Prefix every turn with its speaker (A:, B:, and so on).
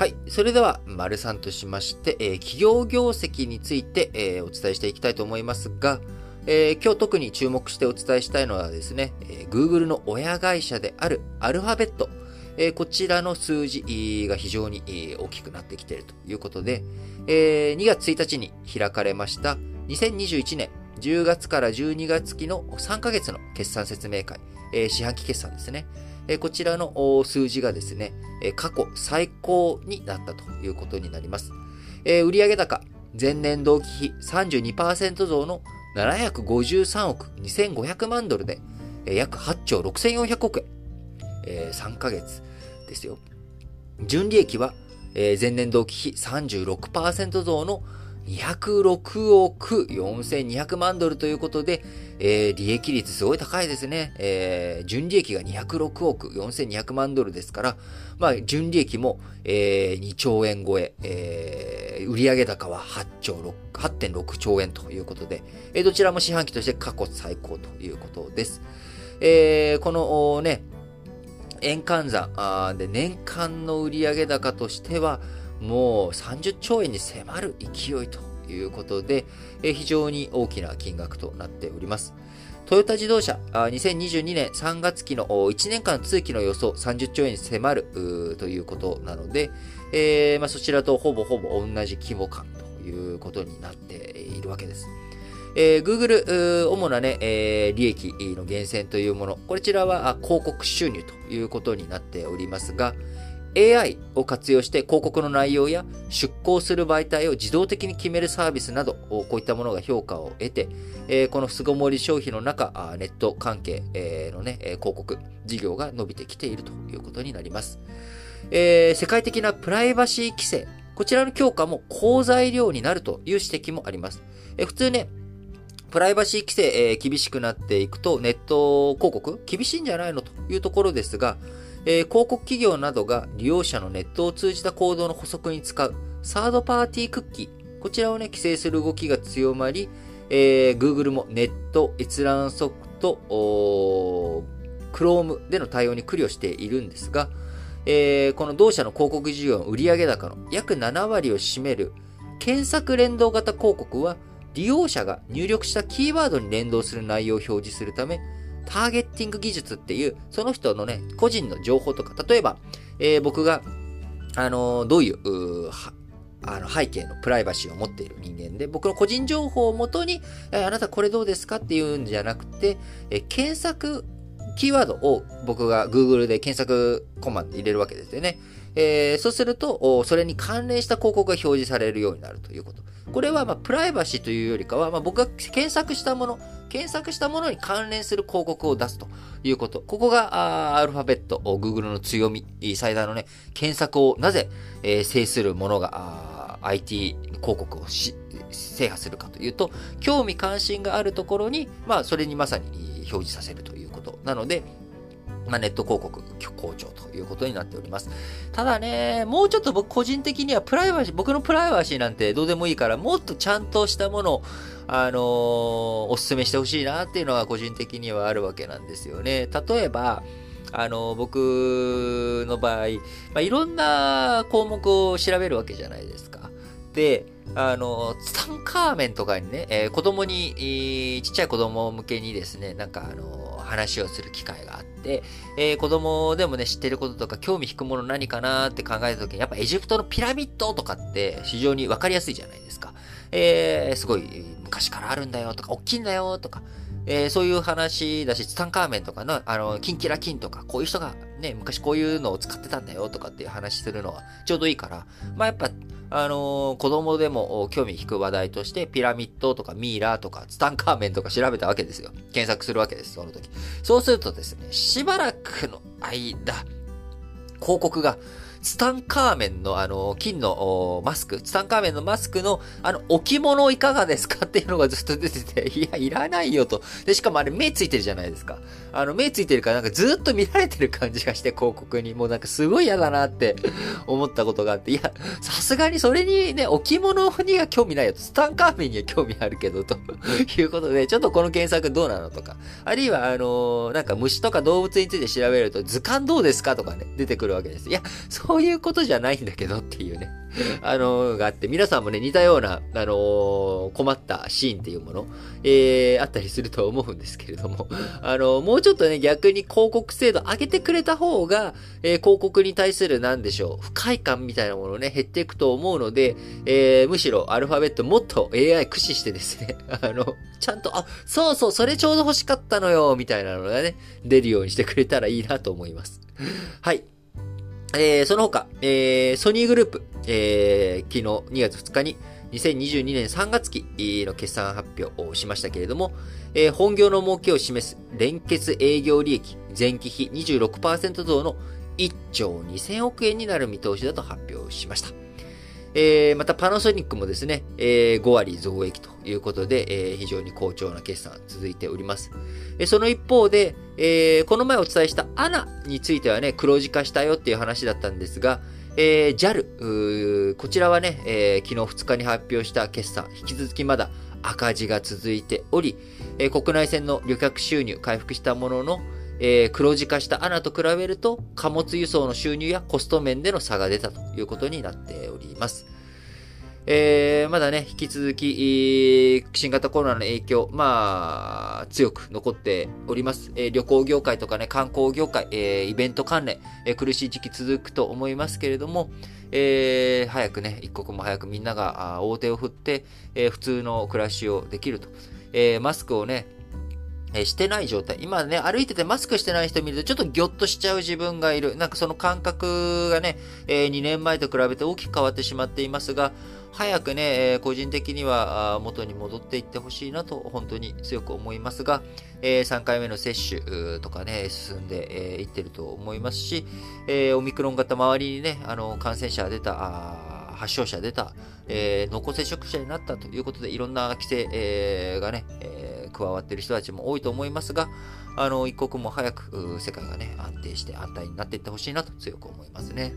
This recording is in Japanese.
A: はい。それでは、丸さんとしまして、えー、企業業績について、えー、お伝えしていきたいと思いますが、えー、今日特に注目してお伝えしたいのはですね、えー、Google の親会社であるアルファベット、えー、こちらの数字が非常に大きくなってきているということで、えー、2月1日に開かれました2021年10月から12月期の3ヶ月の決算説明会、えー、四半期決算ですね。えー、こちらの数字がですね、え過去最高になったということになります。え、売上高、前年同期比32%増の753億2500万ドルで、え、約8兆6400億円。えー、3ヶ月ですよ。純利益は、え、前年同期比36%増の206億4200万ドルということで、えー、利益率すごい高いですね。えー、純利益が206億4200万ドルですから、まあ、純利益も、えー、2兆円超え、えー、売上高は8兆6、8.6兆円ということで、えー、どちらも四半期として過去最高ということです。えー、このね、円換算で年間の売上高としては、もう30兆円に迫る勢いということで、非常に大きな金額となっております。トヨタ自動車、2022年3月期の1年間通期の予想30兆円に迫るということなので、そちらとほぼほぼ同じ規模感ということになっているわけです。えー、Google、主なね、えー、利益の源泉というもの、こちらは広告収入ということになっておりますが、AI を活用して広告の内容や出稿する媒体を自動的に決めるサービスなど、こういったものが評価を得て、この巣ごもり消費の中、ネット関係のね、広告事業が伸びてきているということになります。え、世界的なプライバシー規制、こちらの強化も好材料になるという指摘もあります。え普通ね、プライバシー規制、え、厳しくなっていくと、ネット広告厳しいんじゃないのというところですが、えー、広告企業などが利用者のネットを通じた行動の補足に使う。サードパーティークッキー、こちらをね、規制する動きが強まり、えー、Google もネット閲覧ソフト、Chrome での対応に苦慮しているんですが、えー、この同社の広告事業の売上高の約7割を占める検索連動型広告は利用者が入力したキーワードに連動する内容を表示するため、ターゲッティング技術っていう、その人のね、個人の情報とか、例えば、えー、僕が、あのー、どういう、うあの背景のプライバシーを持っている人間で、僕の個人情報をもとに、え、あなたこれどうですかっていうんじゃなくて、え、検索キーワードを僕が Google で検索コマンド入れるわけですよね。えー、そうすると、それに関連した広告が表示されるようになるということ。これは、まあ、プライバシーというよりかは、まあ、僕が検索したもの、検索したものに関連する広告を出すということ。ここが、アルファベット、Google の強み、最大のね、検索をなぜ、えー、制するものが、IT 広告をし制覇するかというと、興味関心があるところに、まあ、それにまさに表示させるということなので、まあ、ネット広告好調ということになっております。ただね、もうちょっと僕個人的にはプライバシー、僕のプライバシーなんてどうでもいいから、もっとちゃんとしたものを、あのー、お勧めしてほしいなっていうのが個人的にはあるわけなんですよね。例えば、あの、僕の場合、まあ、いろんな項目を調べるわけじゃないですか。で、あの、ツタンカーメンとかにね、えー、子供に、えー、ちっちゃい子供向けにですね、なんかあの、話をする機会があって、えー、子供でもね、知ってることとか興味引くもの何かなって考えた時に、やっぱエジプトのピラミッドとかって非常にわかりやすいじゃないですか。えー、すごい昔からあるんだよとか、大きいんだよとか、えー、そういう話だし、ツタンカーメンとかの、あの、キンキラキンとか、こういう人がね、昔こういうのを使ってたんだよとかっていう話するのはちょうどいいから、まあやっぱ、あのー、子供でも興味引く話題として、ピラミッドとかミイラとかツタンカーメンとか調べたわけですよ。検索するわけです、その時。そうするとですね、しばらくの間、広告がツタンカーメンのあの、金のマスク、ツタンカーメンのマスクのあの、置物いかがですかっていうのがずっと出てて、いや、いらないよと。で、しかもあれ目ついてるじゃないですか。あの、目ついてるからなんかずっと見られてる感じがして、広告に。もうなんかすごい嫌だなって 思ったことがあって、いや、さすがにそれにね、置物には興味ないよと。ツタンカーメンには興味あるけど、と いうことで、ちょっとこの検索どうなのとか。あるいは、あのなんか虫とか動物について調べると、図鑑どうですかとかね、出てくるわけです。いや、そそういうことじゃないんだけどっていうね。あの、があって、皆さんもね、似たような、あの困ったシーンっていうもの、えー、あったりすると思うんですけれども、あのもうちょっとね、逆に広告精度上げてくれた方が、え、広告に対する、なんでしょう、不快感みたいなものね、減っていくと思うので、えー、むしろアルファベットもっと AI 駆使してですね、あの、ちゃんと、あ、そうそう、それちょうど欲しかったのよ、みたいなのがね、出るようにしてくれたらいいなと思います。はい。えー、その他、えー、ソニーグループ、えー、昨日2月2日に2022年3月期の決算発表をしましたけれども、えー、本業の儲けを示す連結営業利益前期比26%増の1兆2000億円になる見通しだと発表しました。えー、またパナソニックもですね、えー、5割増益ということで、えー、非常に好調な決算続いております。えその一方で、えこの前お伝えしたアナについてはね、黒字化したよっていう話だったんですが、え JAL、こちらはね、え昨日2日に発表した決算、引き続きまだ赤字が続いており、え国内線の旅客収入回復したものの、えー、黒字化したアナと比べると、貨物輸送の収入やコスト面での差が出たということになっております。えー、まだね、引き続き、新型コロナの影響、まあ、強く残っております。えー、旅行業界とかね、観光業界、えー、イベント関連、え、苦しい時期続くと思いますけれども、え、早くね、一刻も早くみんなが大手を振って、え、普通の暮らしをできると。え、マスクをね、えしてない状態。今ね、歩いててマスクしてない人見るとちょっとギョッとしちゃう自分がいる。なんかその感覚がね、え、2年前と比べて大きく変わってしまっていますが、早くね、え、個人的には元に戻っていってほしいなと本当に強く思いますが、え、3回目の接種とかね、進んでい、えー、ってると思いますし、え、オミクロン型周りにね、あの、感染者出た、発症者出た、えー、濃厚接触者になったということで、いろんな規制、えー、がね、えー、加わっている人たちも多いと思いますが、あの、一刻も早く世界がね、安定して安泰になっていってほしいなと強く思いますね。